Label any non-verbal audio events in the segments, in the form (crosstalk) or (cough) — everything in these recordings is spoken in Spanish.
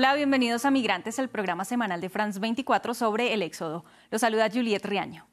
Hola, bienvenidos a Migrantes, el programa semanal de France 24 sobre el éxodo. Los saluda Juliet Riaño.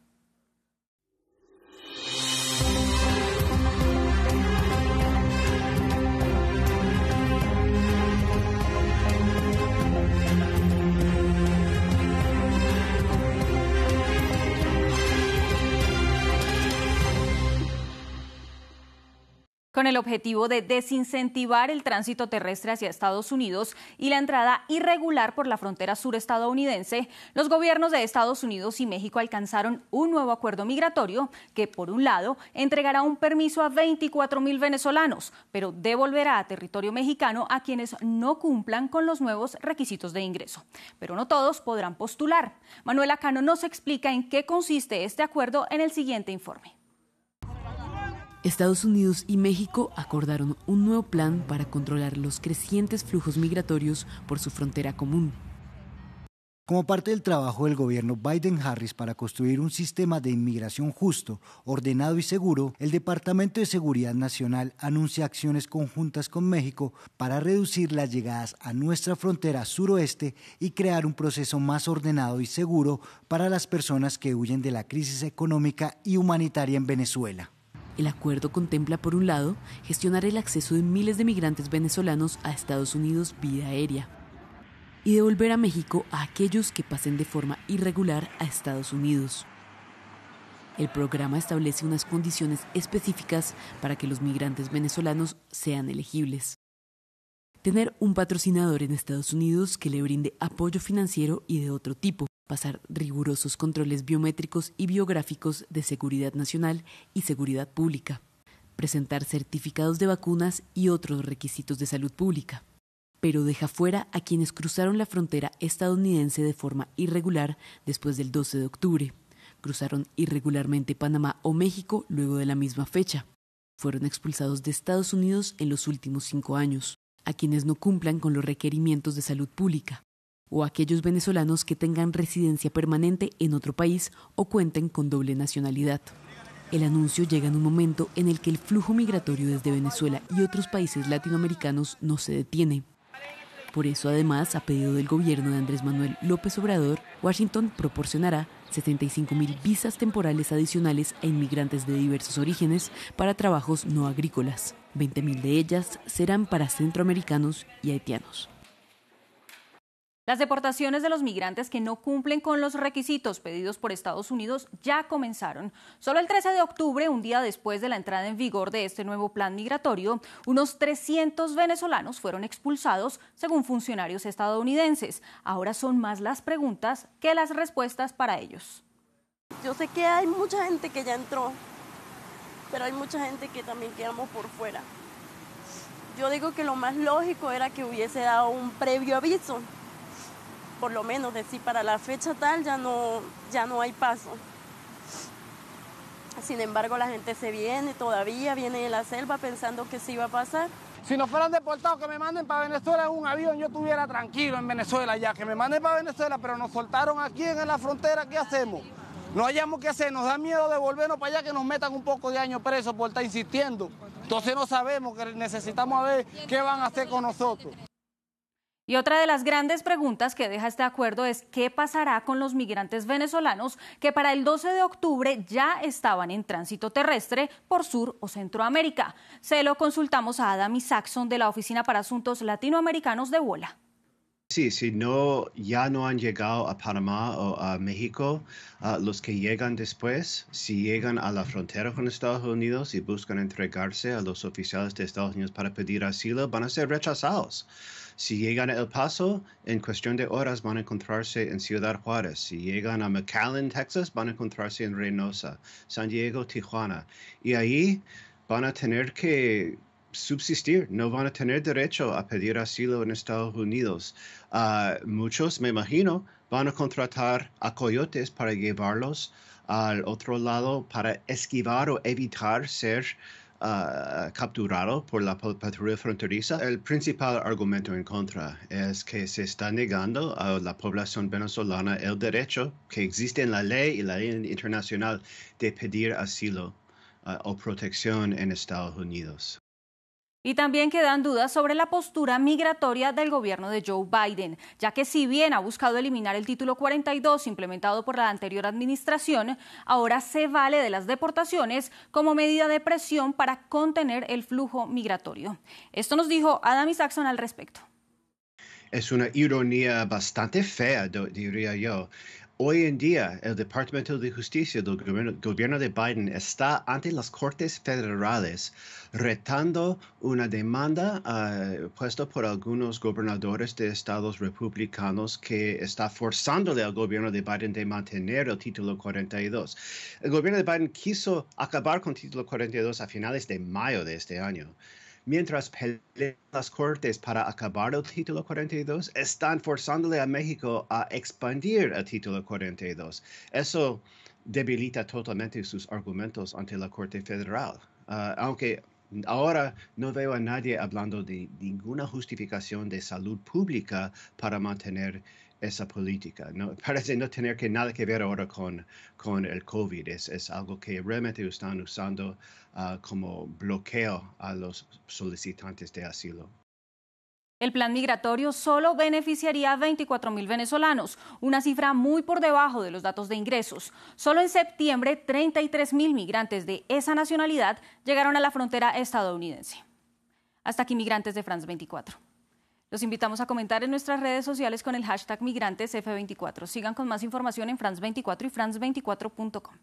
Con el objetivo de desincentivar el tránsito terrestre hacia Estados Unidos y la entrada irregular por la frontera sur estadounidense, los gobiernos de Estados Unidos y México alcanzaron un nuevo acuerdo migratorio que, por un lado, entregará un permiso a 24 mil venezolanos, pero devolverá a territorio mexicano a quienes no cumplan con los nuevos requisitos de ingreso. Pero no todos podrán postular. Manuela Cano nos explica en qué consiste este acuerdo en el siguiente informe. Estados Unidos y México acordaron un nuevo plan para controlar los crecientes flujos migratorios por su frontera común. Como parte del trabajo del gobierno Biden-Harris para construir un sistema de inmigración justo, ordenado y seguro, el Departamento de Seguridad Nacional anuncia acciones conjuntas con México para reducir las llegadas a nuestra frontera suroeste y crear un proceso más ordenado y seguro para las personas que huyen de la crisis económica y humanitaria en Venezuela. El acuerdo contempla, por un lado, gestionar el acceso de miles de migrantes venezolanos a Estados Unidos vía aérea y devolver a México a aquellos que pasen de forma irregular a Estados Unidos. El programa establece unas condiciones específicas para que los migrantes venezolanos sean elegibles. Tener un patrocinador en Estados Unidos que le brinde apoyo financiero y de otro tipo, pasar rigurosos controles biométricos y biográficos de seguridad nacional y seguridad pública, presentar certificados de vacunas y otros requisitos de salud pública. Pero deja fuera a quienes cruzaron la frontera estadounidense de forma irregular después del 12 de octubre. Cruzaron irregularmente Panamá o México luego de la misma fecha. Fueron expulsados de Estados Unidos en los últimos cinco años. A quienes no cumplan con los requerimientos de salud pública o aquellos venezolanos que tengan residencia permanente en otro país o cuenten con doble nacionalidad. El anuncio llega en un momento en el que el flujo migratorio desde Venezuela y otros países latinoamericanos no se detiene. Por eso, además, a pedido del gobierno de Andrés Manuel López Obrador, Washington proporcionará 75 mil visas temporales adicionales a inmigrantes de diversos orígenes para trabajos no agrícolas. 20 mil de ellas serán para centroamericanos y haitianos. Las deportaciones de los migrantes que no cumplen con los requisitos pedidos por Estados Unidos ya comenzaron. Solo el 13 de octubre, un día después de la entrada en vigor de este nuevo plan migratorio, unos 300 venezolanos fueron expulsados, según funcionarios estadounidenses. Ahora son más las preguntas que las respuestas para ellos. Yo sé que hay mucha gente que ya entró, pero hay mucha gente que también quedamos por fuera. Yo digo que lo más lógico era que hubiese dado un previo aviso por lo menos decir para la fecha tal ya no, ya no hay paso. Sin embargo, la gente se viene todavía, viene de la selva pensando que sí iba a pasar. Si nos fueran deportados, que me manden para Venezuela en un avión, yo estuviera tranquilo en Venezuela ya, que me manden para Venezuela, pero nos soltaron aquí en la frontera, ¿qué hacemos? No hayamos que hacer, nos da miedo de volvernos para allá que nos metan un poco de años presos por estar insistiendo. Entonces no sabemos que necesitamos ver qué van a hacer con nosotros. Y otra de las grandes preguntas que deja este acuerdo es qué pasará con los migrantes venezolanos que para el 12 de octubre ya estaban en tránsito terrestre por Sur o Centroamérica. Se lo consultamos a Adam Saxon de la Oficina para Asuntos Latinoamericanos de Bola. Sí, si no, ya no han llegado a Panamá o a México, los que llegan después, si llegan a la frontera con Estados Unidos y buscan entregarse a los oficiales de Estados Unidos para pedir asilo, van a ser rechazados. Si llegan a El Paso, en cuestión de horas van a encontrarse en Ciudad Juárez. Si llegan a McAllen, Texas, van a encontrarse en Reynosa, San Diego, Tijuana. Y ahí van a tener que subsistir, no van a tener derecho a pedir asilo en Estados Unidos. Uh, muchos, me imagino, van a contratar a coyotes para llevarlos al otro lado para esquivar o evitar ser uh, capturado por la patrulla fronteriza. El principal argumento en contra es que se está negando a la población venezolana el derecho que existe en la ley y la ley internacional de pedir asilo uh, o protección en Estados Unidos. Y también quedan dudas sobre la postura migratoria del gobierno de Joe Biden, ya que si bien ha buscado eliminar el título 42 implementado por la anterior administración, ahora se vale de las deportaciones como medida de presión para contener el flujo migratorio. Esto nos dijo Adam Isaacson al respecto. Es una ironía bastante fea, diría yo. Hoy en día, el Departamento de Justicia del gobierno, de Biden está ante las Cortes Federales retando una demanda uh, puesta por algunos gobernadores de estados republicanos que está forzándole al gobierno de Biden de mantener el título 42. El gobierno de Biden quiso acabar con título 42 a finales de mayo de este año mientras pelean las cortes para acabar el título 42, están forzándole a México a expandir el título 42. Eso debilita totalmente sus argumentos ante la Corte Federal. Ah, aunque ahora no veo a nadie hablando de ninguna justificación de salud pública para mantener esa política. (laughs) Parece no tener que nada que ver ahora con, con el COVID. Es, es algo que realmente están usando uh, como bloqueo a los solicitantes de asilo. El plan migratorio solo beneficiaría a 24 mil venezolanos, una cifra muy por debajo de los datos de ingresos. Solo en septiembre, 33 mil migrantes de esa nacionalidad llegaron a la frontera estadounidense. Hasta aquí, migrantes de France 24. Los invitamos a comentar en nuestras redes sociales con el hashtag migrantesf24. Sigan con más información en France24 y france24.com.